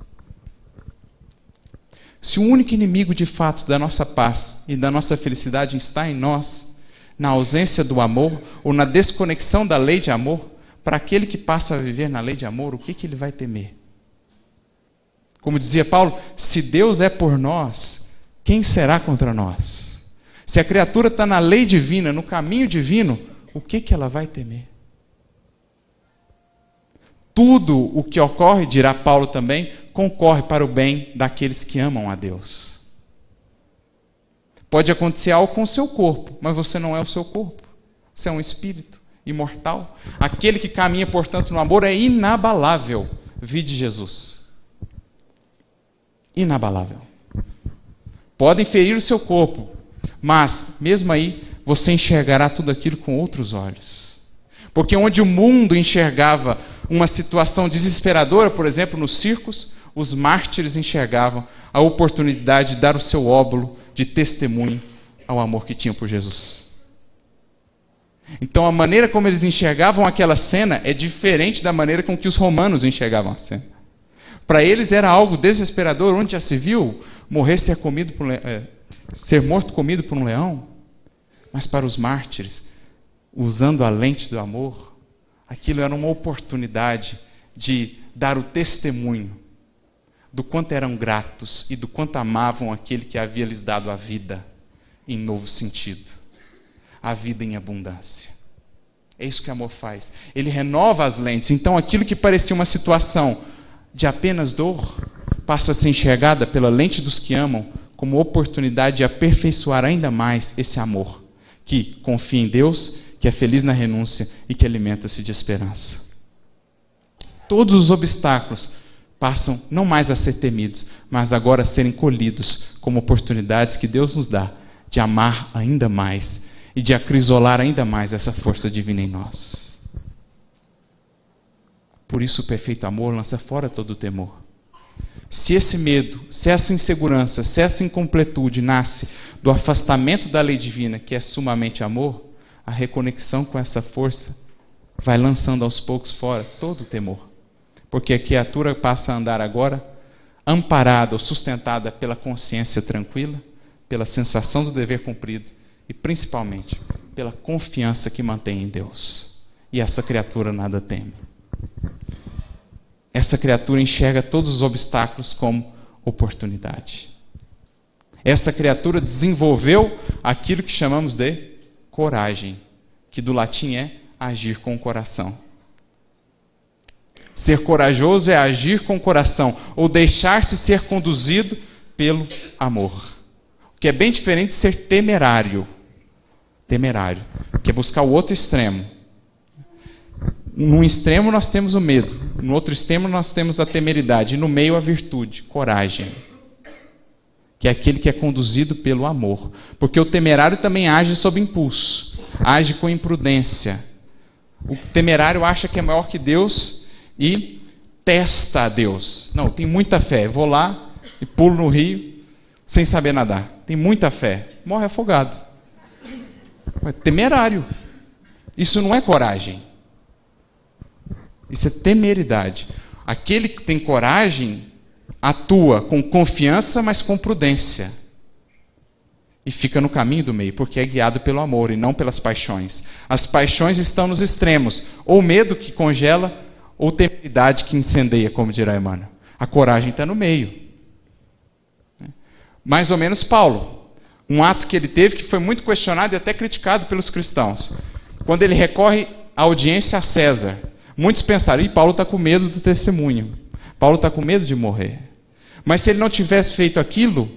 Se o único inimigo de fato da nossa paz e da nossa felicidade está em nós, na ausência do amor ou na desconexão da lei de amor, para aquele que passa a viver na lei de amor, o que, que ele vai temer? Como dizia Paulo, se Deus é por nós, quem será contra nós? Se a criatura está na lei divina, no caminho divino, o que, que ela vai temer? Tudo o que ocorre, dirá Paulo também, concorre para o bem daqueles que amam a Deus. Pode acontecer algo com o seu corpo, mas você não é o seu corpo. Você é um espírito imortal. Aquele que caminha, portanto, no amor é inabalável. Vide Jesus. Inabalável. Podem ferir o seu corpo, mas, mesmo aí, você enxergará tudo aquilo com outros olhos. Porque onde o mundo enxergava uma situação desesperadora, por exemplo, nos circos, os mártires enxergavam a oportunidade de dar o seu óbolo de testemunho ao amor que tinham por Jesus. Então a maneira como eles enxergavam aquela cena é diferente da maneira com que os romanos enxergavam a cena. Para eles era algo desesperador, onde já se viu morrer ser comido por é, ser morto comido por um leão, mas para os mártires, usando a lente do amor, aquilo era uma oportunidade de dar o testemunho do quanto eram gratos e do quanto amavam aquele que havia lhes dado a vida em novo sentido, a vida em abundância. É isso que amor faz. Ele renova as lentes. Então, aquilo que parecia uma situação de apenas dor passa a ser enxergada pela lente dos que amam como oportunidade de aperfeiçoar ainda mais esse amor que confia em Deus, que é feliz na renúncia e que alimenta-se de esperança. Todos os obstáculos passam não mais a ser temidos, mas agora a serem colhidos como oportunidades que Deus nos dá de amar ainda mais e de acrisolar ainda mais essa força divina em nós. Por isso o perfeito amor lança fora todo o temor. Se esse medo, se essa insegurança, se essa incompletude nasce do afastamento da lei divina, que é sumamente amor, a reconexão com essa força vai lançando aos poucos fora todo o temor porque a criatura passa a andar agora amparada ou sustentada pela consciência tranquila, pela sensação do dever cumprido e principalmente pela confiança que mantém em Deus. E essa criatura nada teme. Essa criatura enxerga todos os obstáculos como oportunidade. Essa criatura desenvolveu aquilo que chamamos de coragem, que do latim é agir com o coração. Ser corajoso é agir com o coração, ou deixar-se ser conduzido pelo amor. O que é bem diferente de ser temerário. Temerário, que é buscar o outro extremo. Num extremo nós temos o medo, no outro extremo nós temos a temeridade, e no meio a virtude, coragem. Que é aquele que é conduzido pelo amor. Porque o temerário também age sob impulso, age com imprudência. O temerário acha que é maior que Deus e testa a Deus. Não, tem muita fé. Vou lá e pulo no rio sem saber nadar. Tem muita fé. Morre afogado. É temerário. Isso não é coragem. Isso é temeridade. Aquele que tem coragem atua com confiança, mas com prudência. E fica no caminho do meio, porque é guiado pelo amor e não pelas paixões. As paixões estão nos extremos, ou medo que congela, ou temeridade que incendeia, como dirá Emmanuel? A coragem está no meio. Mais ou menos Paulo. Um ato que ele teve que foi muito questionado e até criticado pelos cristãos. Quando ele recorre à audiência a César. Muitos pensaram, e Paulo está com medo do testemunho. Paulo está com medo de morrer. Mas se ele não tivesse feito aquilo,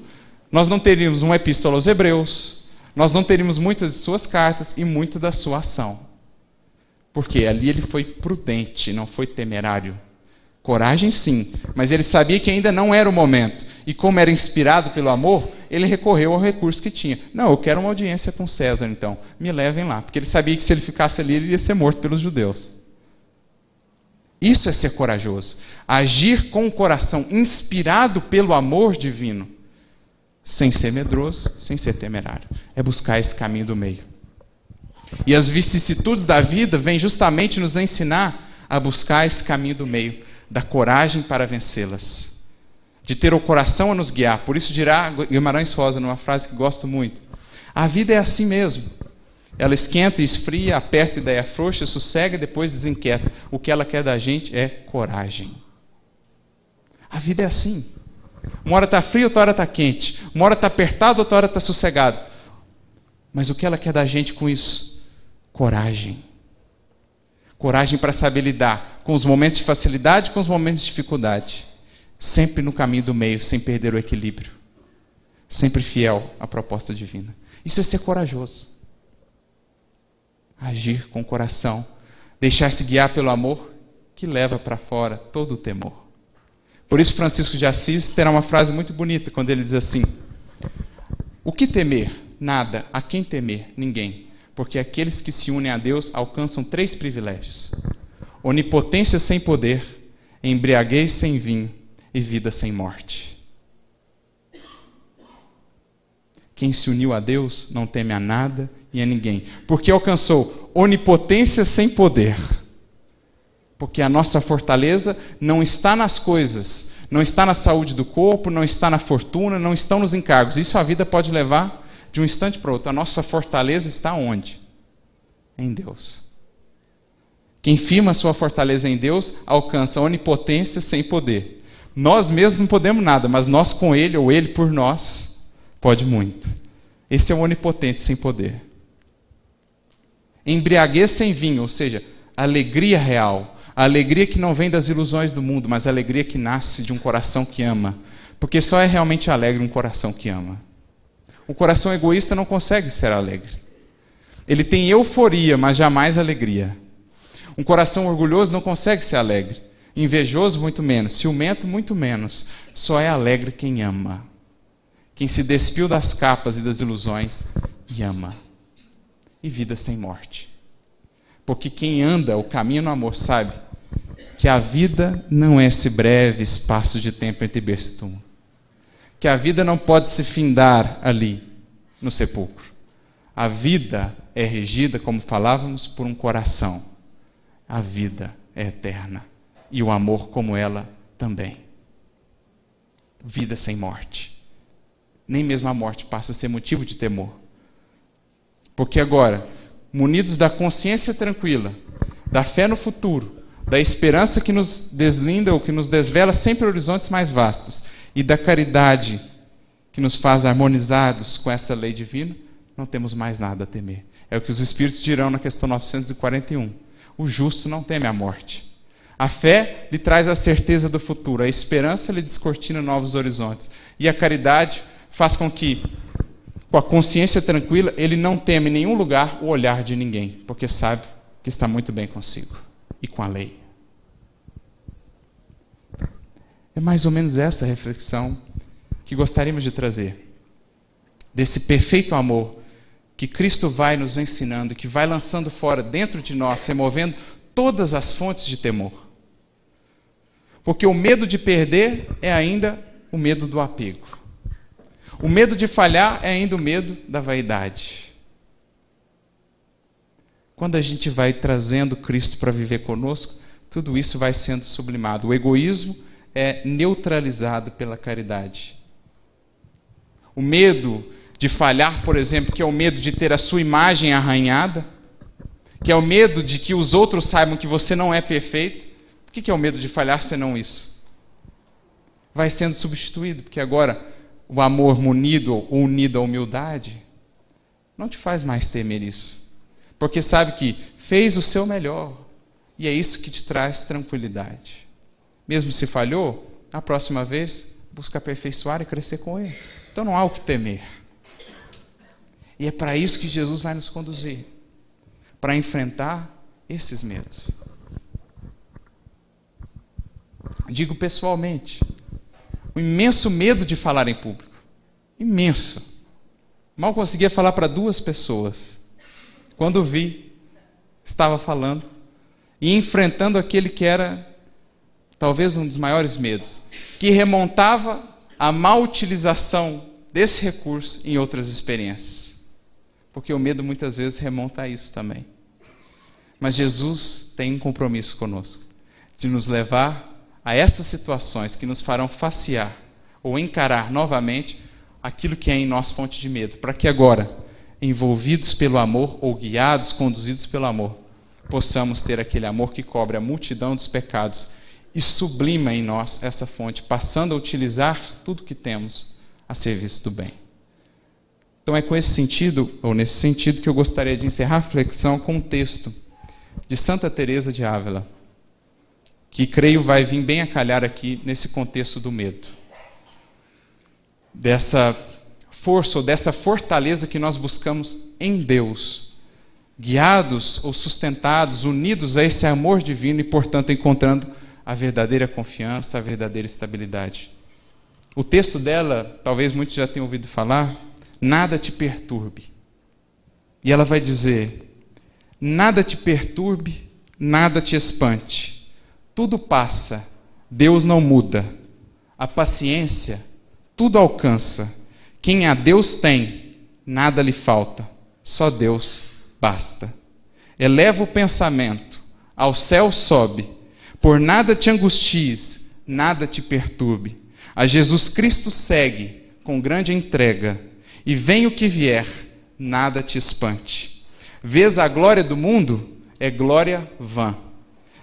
nós não teríamos uma epístola aos Hebreus, nós não teríamos muitas de suas cartas e muito da sua ação. Porque ali ele foi prudente, não foi temerário. Coragem sim, mas ele sabia que ainda não era o momento. E como era inspirado pelo amor, ele recorreu ao recurso que tinha. Não, eu quero uma audiência com César, então. Me levem lá. Porque ele sabia que se ele ficasse ali, ele ia ser morto pelos judeus. Isso é ser corajoso. Agir com o coração inspirado pelo amor divino, sem ser medroso, sem ser temerário. É buscar esse caminho do meio. E as vicissitudes da vida vêm justamente nos ensinar a buscar esse caminho do meio, da coragem para vencê-las, de ter o coração a nos guiar. Por isso dirá Guimarães Rosa numa frase que gosto muito: a vida é assim mesmo. Ela esquenta e esfria, aperta e daí afrouxa, sossega e depois desinquieta. O que ela quer da gente é coragem. A vida é assim. Uma hora está frio, outra hora está quente. Uma hora está apertado, outra hora está sossegado. Mas o que ela quer da gente com isso? coragem. Coragem para saber lidar com os momentos de facilidade com os momentos de dificuldade. Sempre no caminho do meio, sem perder o equilíbrio. Sempre fiel à proposta divina. Isso é ser corajoso. Agir com o coração. Deixar-se guiar pelo amor que leva para fora todo o temor. Por isso, Francisco de Assis terá uma frase muito bonita quando ele diz assim: O que temer? Nada. A quem temer? Ninguém porque aqueles que se unem a Deus alcançam três privilégios: onipotência sem poder, embriaguez sem vinho e vida sem morte. Quem se uniu a Deus não teme a nada e a ninguém, porque alcançou onipotência sem poder. Porque a nossa fortaleza não está nas coisas, não está na saúde do corpo, não está na fortuna, não estão nos encargos. Isso a vida pode levar de um instante para outro. A nossa fortaleza está onde? Em Deus. Quem firma sua fortaleza em Deus alcança onipotência sem poder. Nós mesmos não podemos nada, mas nós com Ele ou Ele por nós pode muito. Esse é o onipotente sem poder. Embriaguez sem vinho, ou seja, alegria real. A alegria que não vem das ilusões do mundo, mas a alegria que nasce de um coração que ama. Porque só é realmente alegre um coração que ama. O coração egoísta não consegue ser alegre. Ele tem euforia, mas jamais alegria. Um coração orgulhoso não consegue ser alegre. Invejoso, muito menos. Ciumento, muito menos. Só é alegre quem ama. Quem se despiu das capas e das ilusões e ama e vida sem morte. Porque quem anda o caminho no amor sabe que a vida não é esse breve espaço de tempo entre berço e túmulo. Que a vida não pode se findar ali, no sepulcro. A vida é regida, como falávamos, por um coração. A vida é eterna. E o amor, como ela, também. Vida sem morte. Nem mesmo a morte passa a ser motivo de temor. Porque agora, munidos da consciência tranquila, da fé no futuro, da esperança que nos deslinda ou que nos desvela sempre horizontes mais vastos, e da caridade que nos faz harmonizados com essa lei divina, não temos mais nada a temer. É o que os Espíritos dirão na questão 941. O justo não teme a morte. A fé lhe traz a certeza do futuro, a esperança lhe descortina novos horizontes. E a caridade faz com que com a consciência tranquila, ele não teme em nenhum lugar o olhar de ninguém, porque sabe que está muito bem consigo e com a lei. É mais ou menos essa reflexão que gostaríamos de trazer. Desse perfeito amor que Cristo vai nos ensinando, que vai lançando fora dentro de nós, removendo todas as fontes de temor. Porque o medo de perder é ainda o medo do apego. O medo de falhar é ainda o medo da vaidade. Quando a gente vai trazendo Cristo para viver conosco, tudo isso vai sendo sublimado. O egoísmo é neutralizado pela caridade. O medo de falhar, por exemplo, que é o medo de ter a sua imagem arranhada, que é o medo de que os outros saibam que você não é perfeito. O que é o medo de falhar senão isso? Vai sendo substituído, porque agora o amor munido ou unido à humildade, não te faz mais temer isso. Porque sabe que fez o seu melhor. E é isso que te traz tranquilidade. Mesmo se falhou, a próxima vez, busca aperfeiçoar e crescer com ele. Então não há o que temer. E é para isso que Jesus vai nos conduzir para enfrentar esses medos. Digo pessoalmente, um imenso medo de falar em público. Imenso. Mal conseguia falar para duas pessoas. Quando vi, estava falando e enfrentando aquele que era talvez um dos maiores medos, que remontava a má utilização desse recurso em outras experiências. Porque o medo muitas vezes remonta a isso também. Mas Jesus tem um compromisso conosco de nos levar a essas situações que nos farão facear ou encarar novamente aquilo que é em nós fonte de medo, para que agora, envolvidos pelo amor ou guiados, conduzidos pelo amor, possamos ter aquele amor que cobre a multidão dos pecados e sublima em nós essa fonte, passando a utilizar tudo que temos a serviço do bem. Então é com esse sentido, ou nesse sentido, que eu gostaria de encerrar a reflexão com um texto de Santa Teresa de Ávila que creio vai vir bem a calhar aqui nesse contexto do medo. Dessa força ou dessa fortaleza que nós buscamos em Deus, guiados ou sustentados, unidos a esse amor divino e, portanto, encontrando a verdadeira confiança, a verdadeira estabilidade. O texto dela, talvez muitos já tenham ouvido falar, nada te perturbe. E ela vai dizer: nada te perturbe, nada te espante tudo passa, Deus não muda. A paciência, tudo alcança. Quem a Deus tem, nada lhe falta. Só Deus basta. Eleva o pensamento, ao céu sobe, Por nada te angusties, nada te perturbe. A Jesus Cristo segue com grande entrega, e vem o que vier, nada te espante. Vês a glória do mundo? É glória vã.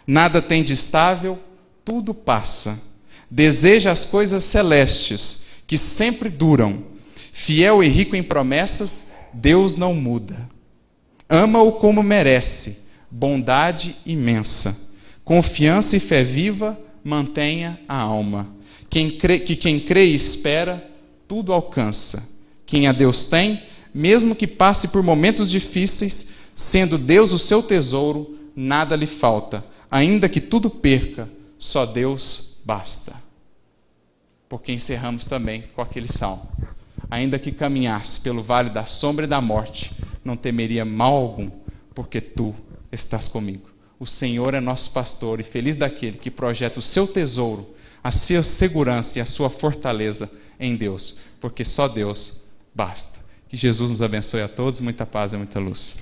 Nada tem de estável, tudo passa. Deseja as coisas celestes, que sempre duram. Fiel e rico em promessas, Deus não muda. Ama-o como merece, bondade imensa. Confiança e fé viva, mantenha a alma. Quem crê, que quem crê e espera, tudo alcança. Quem a Deus tem, mesmo que passe por momentos difíceis, sendo Deus o seu tesouro, nada lhe falta. Ainda que tudo perca, só Deus basta. Porque encerramos também com aquele salmo. Ainda que caminhasse pelo vale da sombra e da morte, não temeria mal algum, porque tu estás comigo. O Senhor é nosso pastor e feliz daquele que projeta o seu tesouro, a sua segurança e a sua fortaleza em Deus, porque só Deus basta. Que Jesus nos abençoe a todos, muita paz e muita luz.